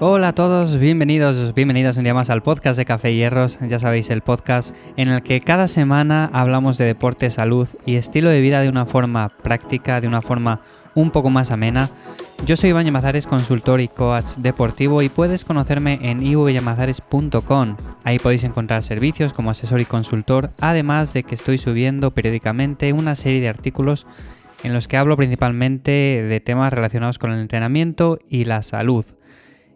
Hola a todos, bienvenidos, bienvenidas un día más al podcast de Café Hierros, ya sabéis, el podcast en el que cada semana hablamos de deporte, salud y estilo de vida de una forma práctica, de una forma un poco más amena. Yo soy Iván Llamazares, consultor y coach deportivo y puedes conocerme en ivllamazares.com. Ahí podéis encontrar servicios como asesor y consultor, además de que estoy subiendo periódicamente una serie de artículos en los que hablo principalmente de temas relacionados con el entrenamiento y la salud.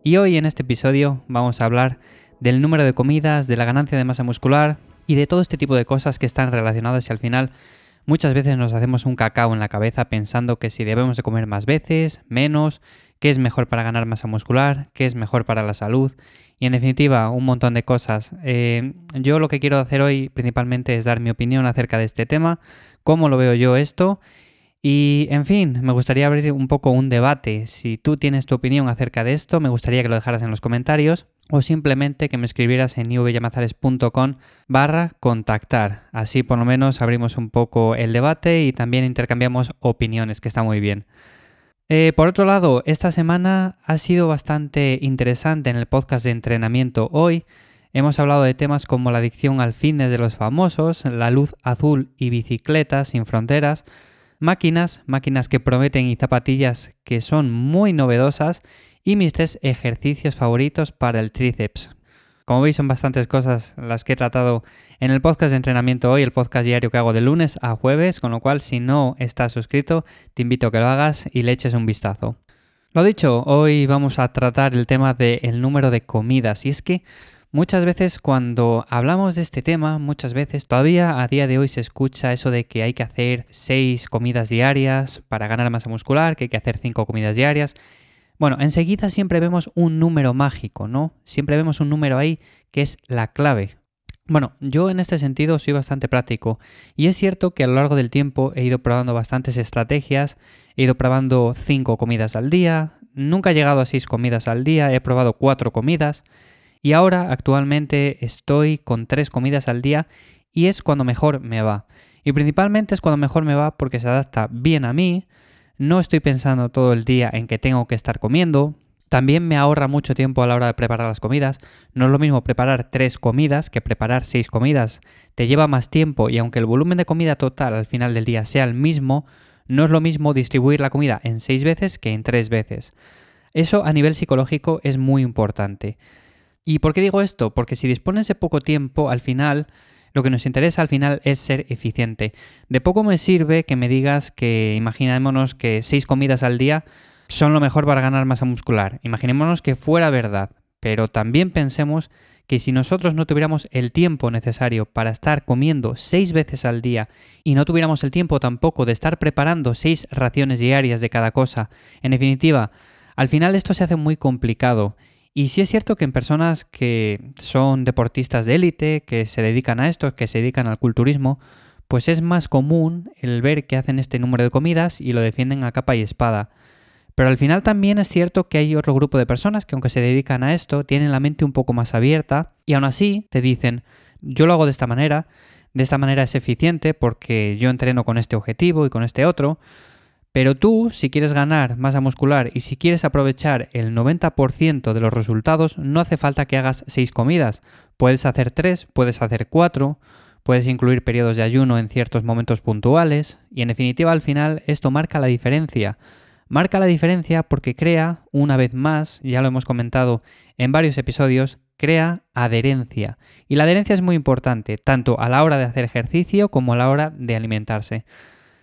Y hoy en este episodio vamos a hablar del número de comidas, de la ganancia de masa muscular y de todo este tipo de cosas que están relacionadas y al final muchas veces nos hacemos un cacao en la cabeza pensando que si debemos de comer más veces, menos, qué es mejor para ganar masa muscular, qué es mejor para la salud y en definitiva un montón de cosas. Eh, yo lo que quiero hacer hoy principalmente es dar mi opinión acerca de este tema, cómo lo veo yo esto y, en fin, me gustaría abrir un poco un debate. Si tú tienes tu opinión acerca de esto, me gustaría que lo dejaras en los comentarios o simplemente que me escribieras en ivyamazares.com barra contactar. Así por lo menos abrimos un poco el debate y también intercambiamos opiniones, que está muy bien. Eh, por otro lado, esta semana ha sido bastante interesante en el podcast de entrenamiento hoy. Hemos hablado de temas como la adicción al fitness de los famosos, la luz azul y bicicletas sin fronteras, máquinas, máquinas que prometen y zapatillas que son muy novedosas y mis tres ejercicios favoritos para el tríceps. Como veis son bastantes cosas las que he tratado en el podcast de entrenamiento hoy, el podcast diario que hago de lunes a jueves, con lo cual si no estás suscrito te invito a que lo hagas y le eches un vistazo. Lo dicho, hoy vamos a tratar el tema del número de comidas y es que Muchas veces cuando hablamos de este tema, muchas veces todavía a día de hoy se escucha eso de que hay que hacer seis comidas diarias para ganar masa muscular, que hay que hacer cinco comidas diarias. Bueno, enseguida siempre vemos un número mágico, ¿no? Siempre vemos un número ahí que es la clave. Bueno, yo en este sentido soy bastante práctico y es cierto que a lo largo del tiempo he ido probando bastantes estrategias, he ido probando cinco comidas al día, nunca he llegado a seis comidas al día, he probado cuatro comidas, y ahora actualmente estoy con tres comidas al día y es cuando mejor me va. Y principalmente es cuando mejor me va porque se adapta bien a mí, no estoy pensando todo el día en que tengo que estar comiendo, también me ahorra mucho tiempo a la hora de preparar las comidas. No es lo mismo preparar tres comidas que preparar seis comidas. Te lleva más tiempo y aunque el volumen de comida total al final del día sea el mismo, no es lo mismo distribuir la comida en seis veces que en tres veces. Eso a nivel psicológico es muy importante. ¿Y por qué digo esto? Porque si dispones de poco tiempo, al final, lo que nos interesa al final es ser eficiente. De poco me sirve que me digas que, imaginémonos que seis comidas al día son lo mejor para ganar masa muscular. Imaginémonos que fuera verdad, pero también pensemos que si nosotros no tuviéramos el tiempo necesario para estar comiendo seis veces al día y no tuviéramos el tiempo tampoco de estar preparando seis raciones diarias de cada cosa, en definitiva, al final esto se hace muy complicado y sí es cierto que en personas que son deportistas de élite, que se dedican a esto, que se dedican al culturismo, pues es más común el ver que hacen este número de comidas y lo defienden a capa y espada. Pero al final también es cierto que hay otro grupo de personas que aunque se dedican a esto, tienen la mente un poco más abierta y aún así te dicen, yo lo hago de esta manera, de esta manera es eficiente porque yo entreno con este objetivo y con este otro, pero tú, si quieres ganar masa muscular y si quieres aprovechar el 90% de los resultados, no hace falta que hagas 6 comidas. Puedes hacer 3, puedes hacer 4, puedes incluir periodos de ayuno en ciertos momentos puntuales y en definitiva al final esto marca la diferencia. Marca la diferencia porque crea, una vez más, ya lo hemos comentado en varios episodios, crea adherencia. Y la adherencia es muy importante, tanto a la hora de hacer ejercicio como a la hora de alimentarse.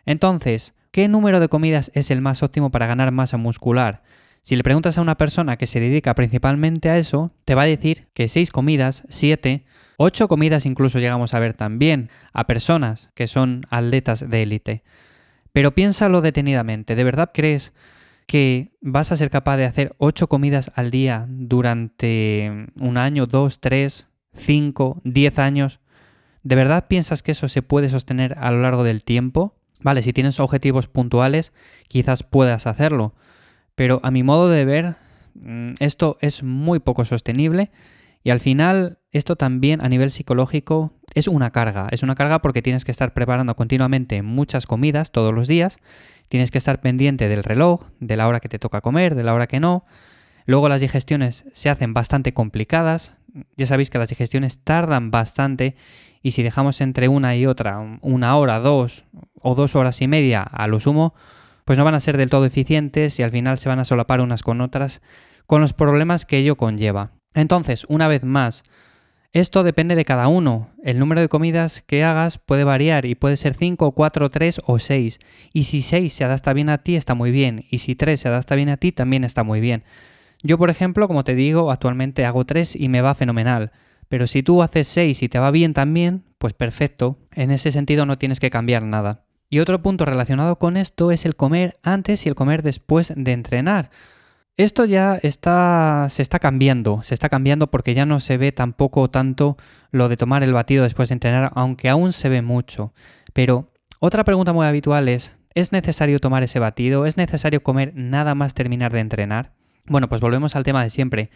Entonces, ¿Qué número de comidas es el más óptimo para ganar masa muscular? Si le preguntas a una persona que se dedica principalmente a eso, te va a decir que 6 comidas, 7, 8 comidas incluso llegamos a ver también a personas que son atletas de élite. Pero piénsalo detenidamente, ¿de verdad crees que vas a ser capaz de hacer 8 comidas al día durante un año, 2, 3, 5, 10 años? ¿De verdad piensas que eso se puede sostener a lo largo del tiempo? Vale, si tienes objetivos puntuales, quizás puedas hacerlo, pero a mi modo de ver, mm, esto es muy poco sostenible Y al final, esto también a nivel psicológico es una carga. Es una carga porque tienes que estar preparando continuamente muchas comidas todos los días. Tienes que estar pendiente del reloj, de la hora que te toca comer, de la hora que no. Luego las digestiones se hacen bastante complicadas. Ya sabéis que las digestiones tardan bastante y si dejamos entre una y otra una hora, dos o dos horas y media a lo sumo, pues no van a ser del todo eficientes y al final se van a solapar unas con otras con los problemas que ello conlleva. Entonces, una vez más, esto depende de cada uno. El número de comidas que hagas puede variar y puede ser 5, 4, 3 o 6. Y si 6 se adapta bien a ti, está muy bien. Y si 3 se adapta bien a ti, también está muy bien. Yo, por ejemplo, como te digo, actualmente hago 3 y me va fenomenal. Pero si tú haces 6 y te va bien también, pues perfecto. En ese sentido no tienes que cambiar nada. Y otro punto relacionado con esto es el comer antes y el comer después de entrenar. Esto ya está, se está cambiando, se está cambiando porque ya no se ve tampoco tanto lo de tomar el batido después de entrenar, aunque aún se ve mucho. Pero otra pregunta muy habitual es, ¿es necesario tomar ese batido? ¿Es necesario comer nada más terminar de entrenar? Bueno, pues volvemos al tema de siempre.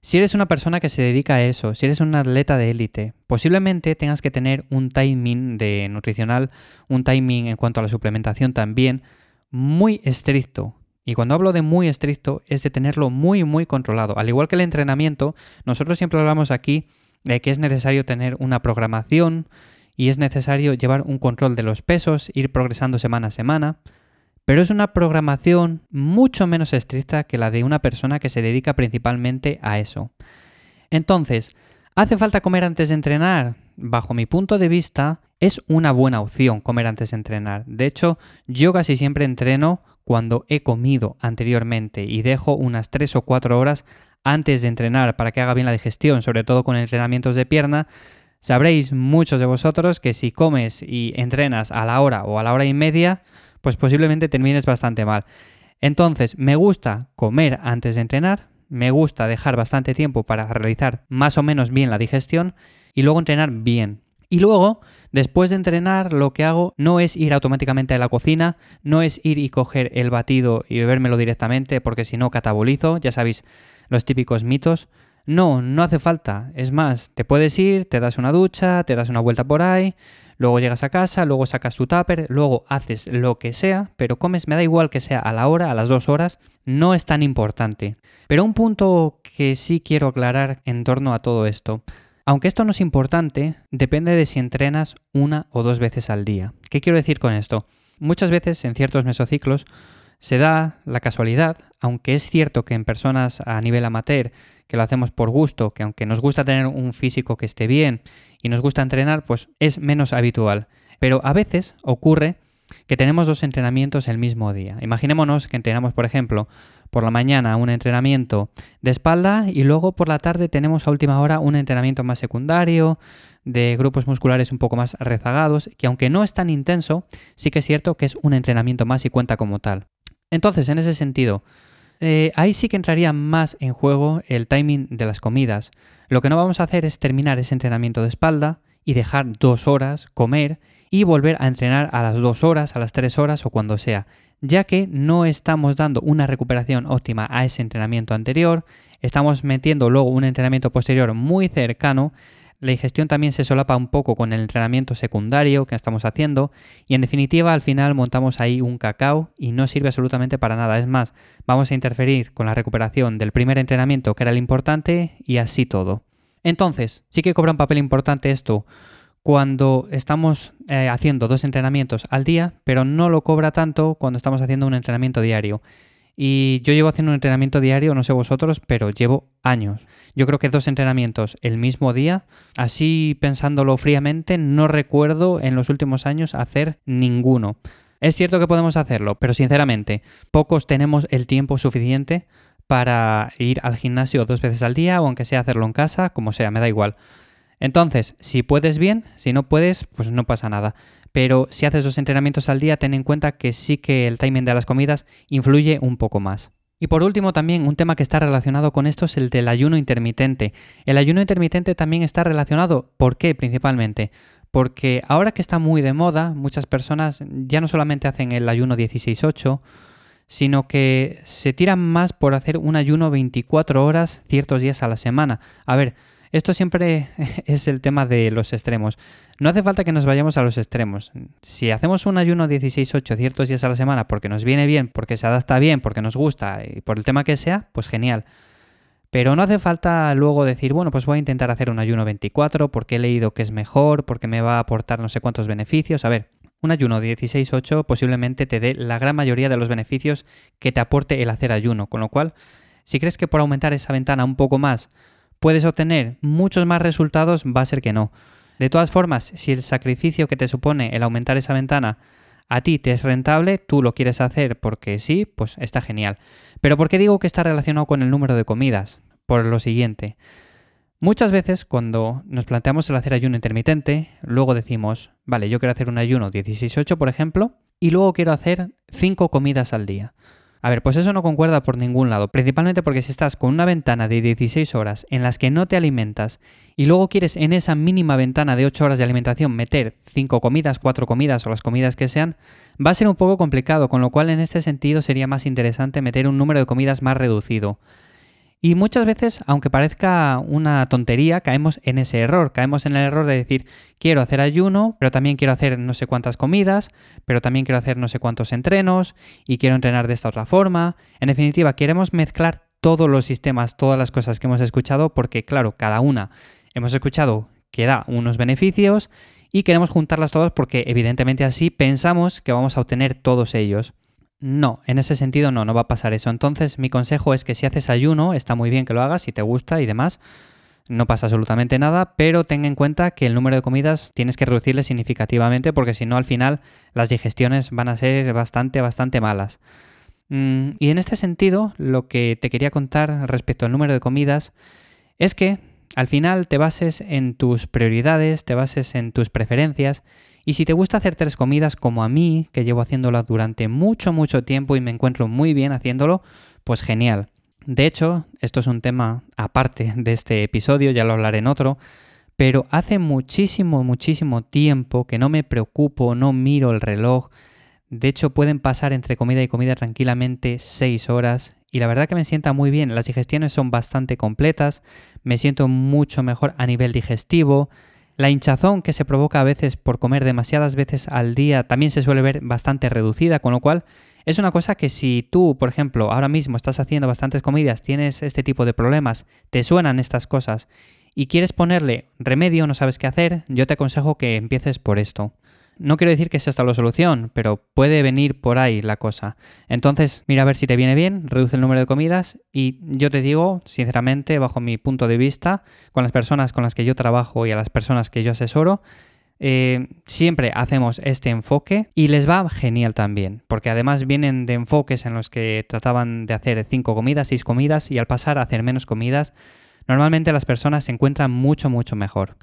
Si eres una persona que se dedica a eso, si eres un atleta de élite, posiblemente tengas que tener un timing de nutricional, un timing en cuanto a la suplementación también muy estricto. Y cuando hablo de muy estricto es de tenerlo muy muy controlado. Al igual que el entrenamiento, nosotros siempre hablamos aquí de que es necesario tener una programación y es necesario llevar un control de los pesos, ir progresando semana a semana pero es una programación mucho menos estricta que la de una persona que se dedica principalmente a eso. Entonces, ¿hace falta comer antes de entrenar? Bajo mi punto de vista, es una buena opción comer antes de entrenar. De hecho, yo casi siempre entreno cuando he comido anteriormente y dejo unas 3 o 4 horas antes de entrenar para que haga bien la digestión, sobre todo con entrenamientos de pierna. Sabréis muchos de vosotros que si comes y entrenas a la hora o a la hora y media, pues posiblemente termines bastante mal. Entonces, me gusta comer antes de entrenar, me gusta dejar bastante tiempo para realizar más o menos bien la digestión y luego entrenar bien. Y luego, después de entrenar, lo que hago no es ir automáticamente a la cocina, no es ir y coger el batido y bebérmelo directamente, porque si no catabolizo, ya sabéis los típicos mitos. No, no hace falta. Es más, te puedes ir, te das una ducha, te das una vuelta por ahí, luego llegas a casa, luego sacas tu tupper, luego haces lo que sea, pero comes, me da igual que sea a la hora, a las dos horas, no es tan importante. Pero un punto que sí quiero aclarar en torno a todo esto. Aunque esto no es importante, depende de si entrenas una o dos veces al día. ¿Qué quiero decir con esto? Muchas veces en ciertos mesociclos se da la casualidad, aunque es cierto que en personas a nivel amateur que lo hacemos por gusto, que aunque nos gusta tener un físico que esté bien y nos gusta entrenar, pues es menos habitual. Pero a veces ocurre que tenemos dos entrenamientos el mismo día. Imaginémonos que entrenamos, por ejemplo, por la mañana un entrenamiento de espalda y luego por la tarde tenemos a última hora un entrenamiento más secundario, de grupos musculares un poco más rezagados, que aunque no es tan intenso, sí que es cierto que es un entrenamiento más y cuenta como tal. Entonces, en ese sentido, eh, ahí sí que entraría más en juego el timing de las comidas. Lo que no vamos a hacer es terminar ese entrenamiento de espalda y dejar dos horas, comer y volver a entrenar a las dos horas, a las tres horas o cuando sea, ya que no estamos dando una recuperación óptima a ese entrenamiento anterior, estamos metiendo luego un entrenamiento posterior muy cercano la digestión también se solapa un poco con el entrenamiento secundario que estamos haciendo y en definitiva al final montamos ahí un cacao y no sirve absolutamente para nada. Es más, vamos a interferir con la recuperación del primer entrenamiento que era el importante y así todo. Entonces, sí que cobra un papel importante esto cuando estamos eh, haciendo dos entrenamientos al día, pero no lo cobra tanto cuando estamos haciendo un entrenamiento diario. Y yo llevo haciendo un entrenamiento diario, no sé vosotros, pero llevo años. Yo creo que dos entrenamientos el mismo día, así pensándolo fríamente, no recuerdo en los últimos años hacer ninguno. Es cierto que podemos hacerlo, pero sinceramente, pocos tenemos el tiempo suficiente para ir al gimnasio dos veces al día o aunque sea hacerlo en casa, como sea, me da igual. Entonces, si puedes bien, si no puedes, pues no pasa nada pero si haces dos entrenamientos al día, ten en cuenta que sí que el timing de las comidas influye un poco más. Y por último también un tema que está relacionado con esto es el del ayuno intermitente. El ayuno intermitente también está relacionado, ¿por qué principalmente? Porque ahora que está muy de moda, muchas personas ya no solamente hacen el ayuno 16-8, sino que se tiran más por hacer un ayuno 24 horas ciertos días a la semana. A ver, Esto siempre es el tema de los extremos. No hace falta que nos vayamos a los extremos. Si hacemos un ayuno 16-8 ciertos días a la semana porque nos viene bien, porque se adapta bien, porque nos gusta y por el tema que sea, pues genial. Pero no hace falta luego decir, bueno, pues voy a intentar hacer un ayuno 24 porque he leído que es mejor, porque me va a aportar no sé cuántos beneficios. A ver, un ayuno 16-8 posiblemente te dé la gran mayoría de los beneficios que te aporte el hacer ayuno, con lo cual, si crees que por aumentar esa ventana un poco más puedes obtener muchos más resultados, va a ser que no. De todas formas, si el sacrificio que te supone el aumentar esa ventana a ti te es rentable, tú lo quieres hacer porque sí, pues está genial. Pero ¿por qué digo que está relacionado con el número de comidas? Por lo siguiente. Muchas veces cuando nos planteamos el hacer ayuno intermitente, luego decimos, vale, yo quiero hacer un ayuno 16-8, por ejemplo, y luego quiero hacer 5 comidas al día. A ver, pues eso no concuerda por ningún lado, principalmente porque si estás con una ventana de 16 horas en las que no te alimentas y luego quieres en esa mínima ventana de 8 horas de alimentación meter 5 comidas, 4 comidas o las comidas que sean, va a ser un poco complicado, con lo cual en este sentido sería más interesante meter un número de comidas más reducido. Y muchas veces, aunque parezca una tontería, caemos en ese error. Caemos en el error de decir, quiero hacer ayuno, pero también quiero hacer no sé cuántas comidas, pero también quiero hacer no sé cuántos entrenos y quiero entrenar de esta otra forma. En definitiva, queremos mezclar todos los sistemas, todas las cosas que hemos escuchado, porque claro, cada una hemos escuchado que da unos beneficios y queremos juntarlas todas porque evidentemente así pensamos que vamos a obtener todos ellos. No, en ese sentido no, no va a pasar eso. Entonces mi consejo es que si haces ayuno, está muy bien que lo hagas, si te gusta y demás, no pasa absolutamente nada, pero ten en cuenta que el número de comidas tienes que reducirle significativamente porque si no al final las digestiones van a ser bastante, bastante malas. Mm, y en este sentido, lo que te quería contar respecto al número de comidas es que al final te bases en tus prioridades, te bases en tus preferencias y si te gusta hacer tres comidas como a mí, que llevo haciéndolo durante mucho, mucho tiempo y me encuentro muy bien haciéndolo, pues genial. De hecho, esto es un tema aparte de este episodio, ya lo hablaré en otro, pero hace muchísimo, muchísimo tiempo que no me preocupo, no miro el reloj. De hecho, pueden pasar entre comida y comida tranquilamente seis horas y la verdad que me sienta muy bien. Las digestiones son bastante completas, me siento mucho mejor a nivel digestivo, la hinchazón que se provoca a veces por comer demasiadas veces al día también se suele ver bastante reducida, con lo cual es una cosa que si tú, por ejemplo, ahora mismo estás haciendo bastantes comidas, tienes este tipo de problemas, te suenan estas cosas y quieres ponerle remedio, no sabes qué hacer, yo te aconsejo que empieces por esto. No quiero decir que sea esta la solución, pero puede venir por ahí la cosa. Entonces, mira a ver si te viene bien, reduce el número de comidas y yo te digo, sinceramente, bajo mi punto de vista, con las personas con las que yo trabajo y a las personas que yo asesoro, eh, siempre hacemos este enfoque y les va genial también, porque además vienen de enfoques en los que trataban de hacer cinco comidas, seis comidas y al pasar a hacer menos comidas, normalmente las personas se encuentran mucho, mucho mejor.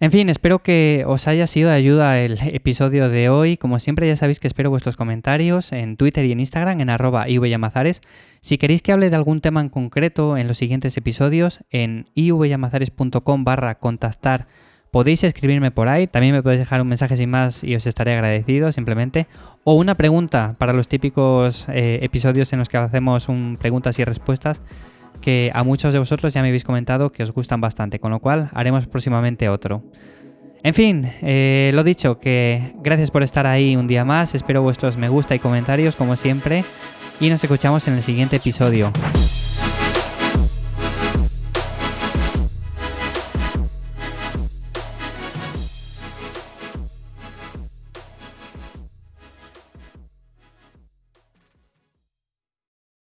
En fin, espero que os haya sido de ayuda el episodio de hoy. Como siempre ya sabéis que espero vuestros comentarios en Twitter y en Instagram en arroba ivyamazares. Si queréis que hable de algún tema en concreto en los siguientes episodios, en ivyamazares.com barra contactar podéis escribirme por ahí. También me podéis dejar un mensaje sin más y os estaré agradecido simplemente. O una pregunta para los típicos eh, episodios en los que hacemos un preguntas y respuestas que a muchos de vosotros ya me habéis comentado que os gustan bastante, con lo cual haremos próximamente otro. En fin, eh, lo dicho, que gracias por estar ahí un día más, espero vuestros me gusta y comentarios como siempre y nos escuchamos en el siguiente episodio.